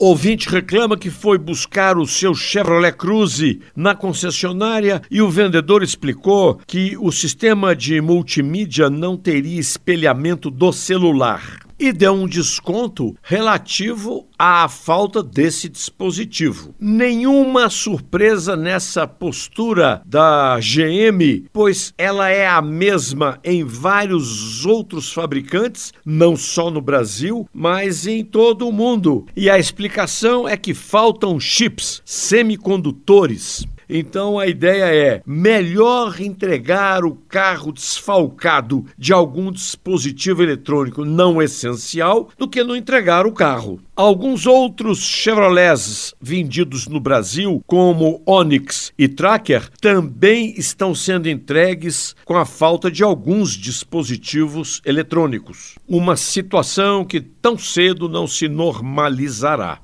Ouvinte reclama que foi buscar o seu Chevrolet Cruze na concessionária e o vendedor explicou que o sistema de multimídia não teria espelhamento do celular e deu um desconto relativo à falta desse dispositivo. Nenhuma surpresa nessa postura da GM, pois ela é a mesma em vários outros fabricantes, não só no Brasil, mas em todo o mundo. E a explicação é que faltam chips, semicondutores. Então a ideia é melhor entregar o carro desfalcado de algum dispositivo eletrônico não essencial do que não entregar o carro. Alguns outros Chevrolets vendidos no Brasil, como Onix e Tracker, também estão sendo entregues com a falta de alguns dispositivos eletrônicos. Uma situação que tão cedo não se normalizará.